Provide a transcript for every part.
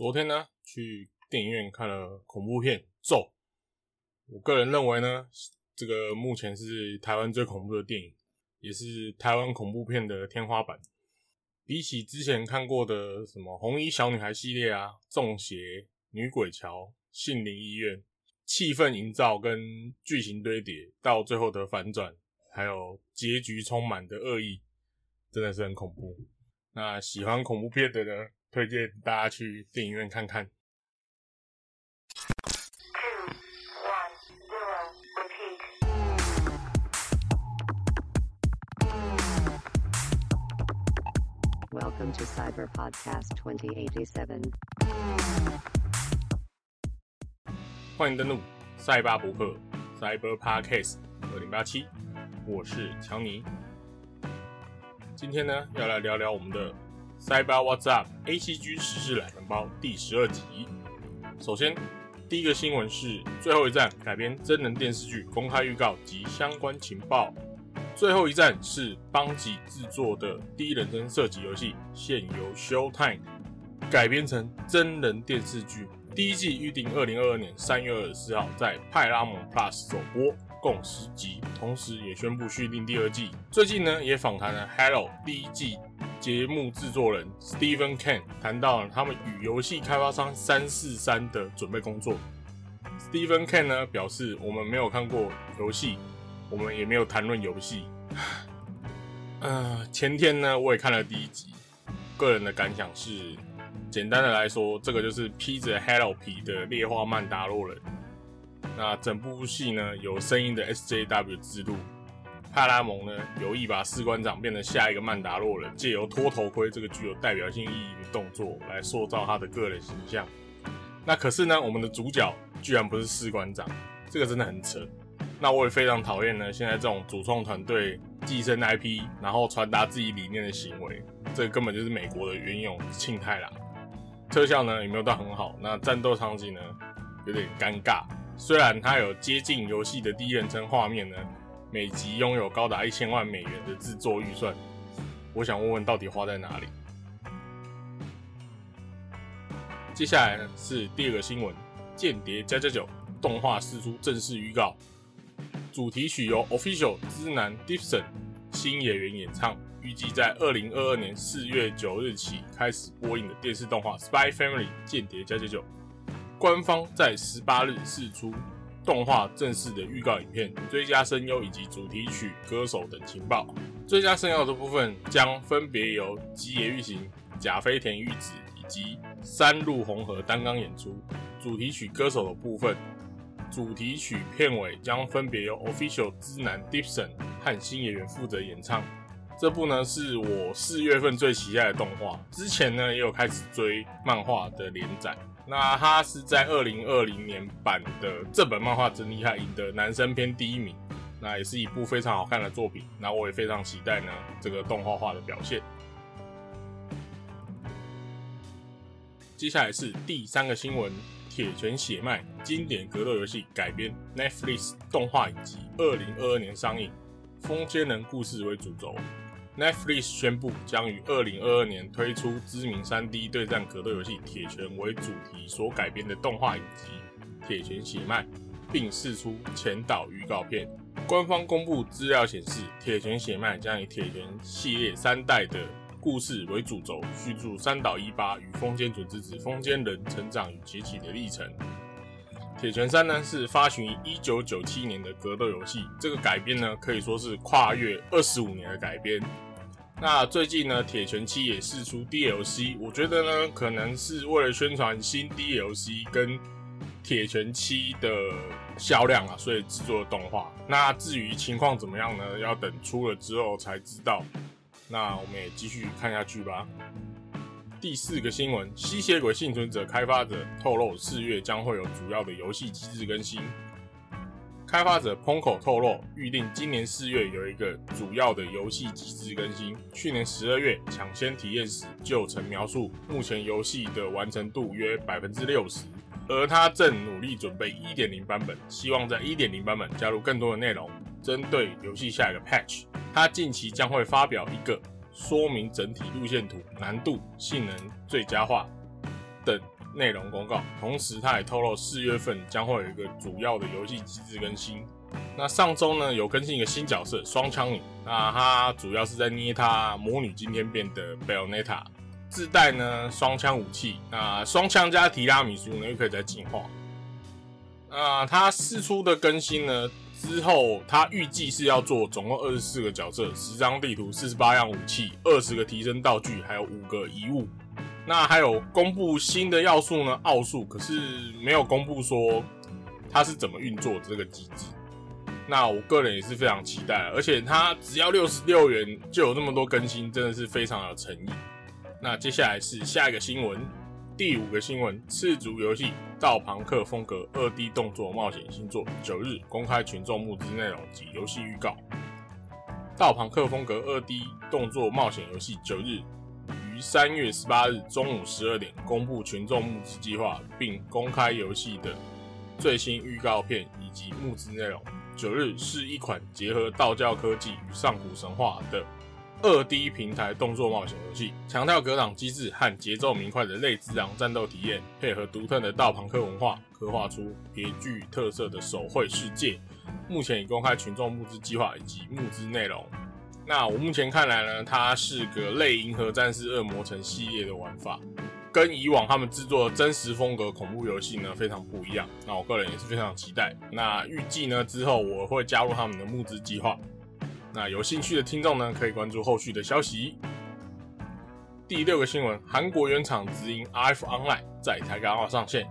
昨天呢，去电影院看了恐怖片《咒》。我个人认为呢，这个目前是台湾最恐怖的电影，也是台湾恐怖片的天花板。比起之前看过的什么红衣小女孩系列啊、中邪、女鬼桥、杏林医院，气氛营造跟剧情堆叠到最后的反转，还有结局充满的恶意，真的是很恐怖。那喜欢恐怖片的呢？推荐大家去电影院看看。Welcome to Cyber Podcast 2087。欢迎登录赛巴博客 Cyber Podcast 二零八七，我是强尼。今天呢，要来聊聊我们的。Cyber What's Up A C G 时事懒人包第十二集。首先，第一个新闻是最后一站改编真人电视剧公开预告及相关情报。最后一站是邦吉制作的第一人称射击游戏，现由 Showtime 改编成真人电视剧。第一季预定二零二二年三月二十四号在派拉蒙 Plus 首播，共十集，同时也宣布续订第二季。最近呢，也访谈了 Hello 第一季。节目制作人 Stephen Ken 谈到了他们与游戏开发商三四三的准备工作。Stephen Ken 呢表示，我们没有看过游戏，我们也没有谈论游戏。呃，前天呢我也看了第一集，个人的感想是，简单的来说，这个就是披着 Hello 皮的劣化曼达洛人。那整部戏呢有声音的 SJW 之路。派拉蒙呢有意把士官长变成下一个曼达洛人，借由脱头盔这个具有代表性意义的动作来塑造他的个人形象。那可是呢，我们的主角居然不是士官长，这个真的很扯。那我也非常讨厌呢，现在这种主创团队寄生 IP，然后传达自己理念的行为，这根本就是美国的原勇庆太郎。特效呢也没有到很好，那战斗场景呢有点尴尬。虽然它有接近游戏的第一人称画面呢。每集拥有高达一千万美元的制作预算，我想问问到底花在哪里？接下来呢是第二个新闻，《间谍加加九》动画释出正式预告，主题曲由 Official 之男 Dipson 新演员演唱，预计在二零二二年四月九日起开始播映的电视动画《Spy Family 间谍加加九》，官方在十八日释出。动画正式的预告影片、最佳声优以及主题曲歌手等情报。最佳声优的部分将分别由吉野裕行、甲飞田裕子以及三鹿红河担纲演出。主题曲歌手的部分，主题曲片尾将分别由 Official 之男 Dipson 和新演员负责演唱。这部呢是我四月份最期待的动画，之前呢也有开始追漫画的连载。那它是在二零二零年版的这本漫画真厉害，赢得男生篇第一名。那也是一部非常好看的作品。那我也非常期待呢这个动画化的表现。接下来是第三个新闻：铁拳血脉经典格斗游戏改编 Netflix 动画影集，二零二二年上映，风间人故事为主轴。Netflix 宣布将于二零二二年推出知名三 D 对战格斗游戏《铁拳》为主题所改编的动画影集《铁拳血脉》，并释出前导预告片。官方公布资料显示，《铁拳血脉》将以铁拳系列三代的故事为主轴，叙述三岛一八与风间准之子风间人成长与崛起的历程。《铁拳三》呢是发行于一九九七年的格斗游戏，这个改编呢可以说是跨越二十五年的改编。那最近呢，《铁拳七》也试出 DLC，我觉得呢可能是为了宣传新 DLC 跟《铁拳七》的销量啊，所以制作动画。那至于情况怎么样呢？要等出了之后才知道。那我们也继续看下去吧。第四个新闻：吸血鬼幸存者开发者透露，四月将会有主要的游戏机制更新。开发者 Ponko 透露，预定今年四月有一个主要的游戏机制更新。去年十二月抢先体验时就曾描述，目前游戏的完成度约百分之六十，而他正努力准备一点零版本，希望在一点零版本加入更多的内容，针对游戏下一个 patch。他近期将会发表一个。说明整体路线图难度、性能最佳化等内容公告，同时他也透露四月份将会有一个主要的游戏机制更新。那上周呢有更新一个新角色双枪女，那她主要是在捏她魔女今天变的 Bayonetta，自带呢双枪武器，那双枪加提拉米苏呢又可以再进化。那它释出的更新呢之后，他预计是要做总共二十四个角色、十张地图、四十八样武器、二十个提升道具，还有五个遗物。那还有公布新的要素呢？奥数，可是没有公布说它是怎么运作的这个机制。那我个人也是非常期待，而且它只要六十六元就有这么多更新，真的是非常有诚意。那接下来是下一个新闻，第五个新闻：赤足游戏《道旁克》风格二 D 动作冒险新作，九日公开群众募资内容及游戏预告。《道旁克》风格二 D 动作冒险游戏九日于三月十八日中午十二点公布群众募资计划，并公开游戏的最新预告片以及募资内容。九日是一款结合道教科技与上古神话的二 D 平台动作冒险游戏，强调格挡机制和节奏明快的类之昂战斗体验，配合独特的道旁克文化，刻画出别具特色的手绘世界。目前已公开群众募资计划以及募资内容。那我目前看来呢，它是个类银河战士恶魔城系列的玩法。跟以往他们制作的真实风格恐怖游戏呢非常不一样，那我个人也是非常期待。那预计呢之后我会加入他们的募资计划，那有兴趣的听众呢可以关注后续的消息。第六个新闻，韩国原厂直营 RF Online 在台港澳上线，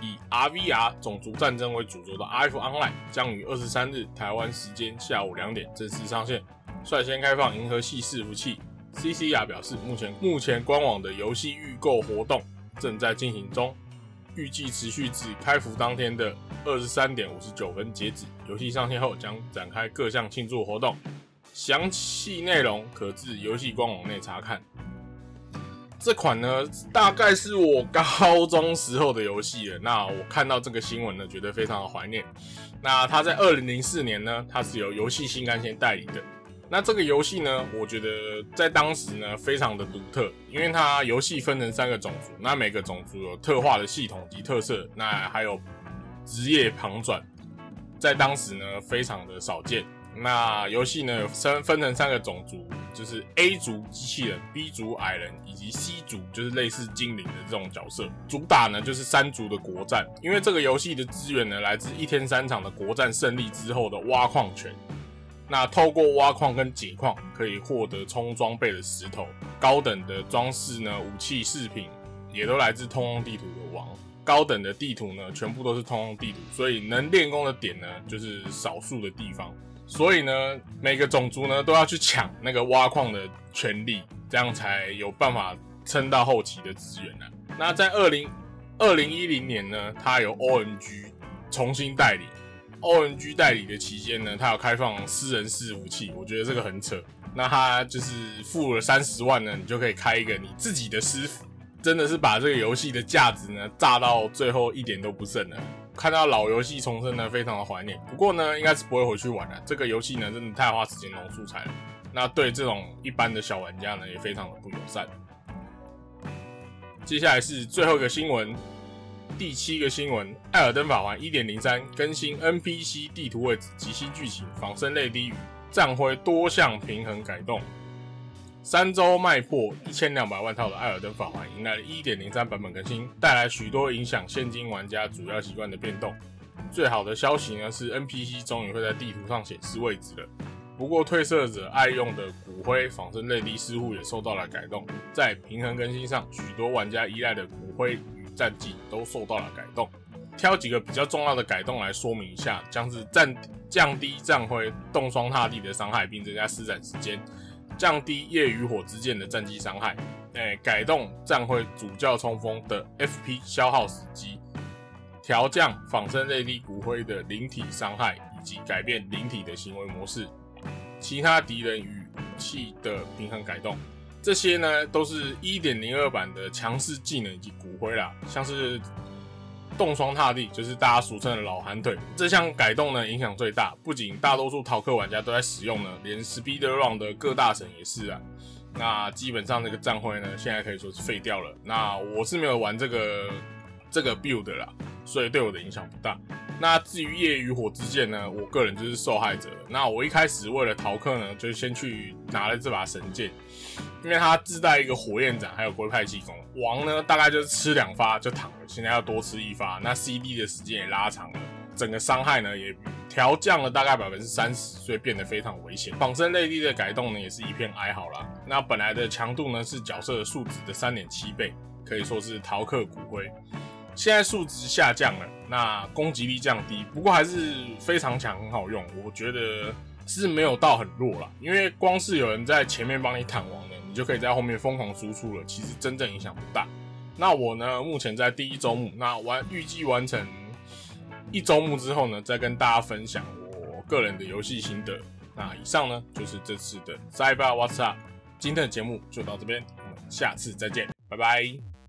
以 RVR 种族战争为主轴的 RF Online 将于二十三日台湾时间下午两点正式上线，率先开放银河系伺服器。CCR 表示，目前目前官网的游戏预购活动正在进行中，预计持续至开服当天的二十三点五十九分截止。游戏上线后将展开各项庆祝活动，详细内容可至游戏官网内查看。这款呢，大概是我高中时候的游戏了。那我看到这个新闻呢，觉得非常的怀念。那它在二零零四年呢，它是由游戏新干线代理的。那这个游戏呢，我觉得在当时呢非常的独特，因为它游戏分成三个种族，那每个种族有特化的系统及特色，那还有职业旁转，在当时呢非常的少见。那游戏呢分分成三个种族，就是 A 族机器人、B 族矮人以及 C 族，就是类似精灵的这种角色。主打呢就是三族的国战，因为这个游戏的资源呢来自一天三场的国战胜利之后的挖矿权。那透过挖矿跟解矿，可以获得充装备的石头，高等的装饰呢，武器饰品也都来自通用地图的王。高等的地图呢，全部都是通用地图，所以能练功的点呢，就是少数的地方。所以呢，每个种族呢都要去抢那个挖矿的权利，这样才有办法撑到后期的资源呢。那在二零二零一零年呢，它由 ONG 重新代理。ONG 代理的期间呢，它有开放私人伺服器，我觉得这个很扯。那他就是付了三十万呢，你就可以开一个你自己的私服，真的是把这个游戏的价值呢炸到最后一点都不剩了。看到老游戏重生呢，非常的怀念。不过呢，应该是不会回去玩了。这个游戏呢，真的太花时间弄素材了。那对这种一般的小玩家呢，也非常的不友善。接下来是最后一个新闻。第七个新闻：《艾尔登法环》1.03更新 NPC 地图位置及新剧情，仿生类低语，战徽多项平衡改动。三周卖破一千两百万套的《艾尔登法环》迎来了1.03版本更新，带来许多影响现今玩家主要习惯的变动。最好的消息呢是 NPC 终于会在地图上显示位置了。不过褪色者爱用的骨灰仿生类低似乎也受到了改动。在平衡更新上，许多玩家依赖的骨灰与。战绩都受到了改动，挑几个比较重要的改动来说明一下，将是战降低战徽冻霜踏地的伤害，并增加施展时间，降低夜与火之剑的战绩伤害，哎，改动战徽主教冲锋的 FP 消耗时机，调降仿生内地骨灰的灵体伤害，以及改变灵体的行为模式，其他敌人与武器的平衡改动。这些呢，都是一点零二版的强势技能以及骨灰啦，像是冻霜踏地，就是大家俗称的老寒腿。这项改动呢，影响最大，不仅大多数逃课玩家都在使用呢，连 Speed Run 的各大神也是啊。那基本上这个战会呢，现在可以说是废掉了。那我是没有玩这个这个 build 啦，所以对我的影响不大。那至于夜与火之剑呢，我个人就是受害者。那我一开始为了逃课呢，就先去拿了这把神剑，因为它自带一个火焰斩，还有龟派气功。王呢，大概就是吃两发就躺了，现在要多吃一发，那 CD 的时间也拉长了，整个伤害呢也调降了大概百分之三十，所以变得非常危险。仿生内力的改动呢，也是一片哀嚎啦。那本来的强度呢是角色的数值的三点七倍，可以说是逃课骨灰。现在数值下降了，那攻击力降低，不过还是非常强，很好用。我觉得是没有到很弱啦，因为光是有人在前面帮你坦王的，你就可以在后面疯狂输出了。其实真正影响不大。那我呢，目前在第一周目，那完预计完成一周目之后呢，再跟大家分享我个人的游戏心得。那以上呢，就是这次的 Cyber What's Up，今天的节目就到这边，我们下次再见，拜拜。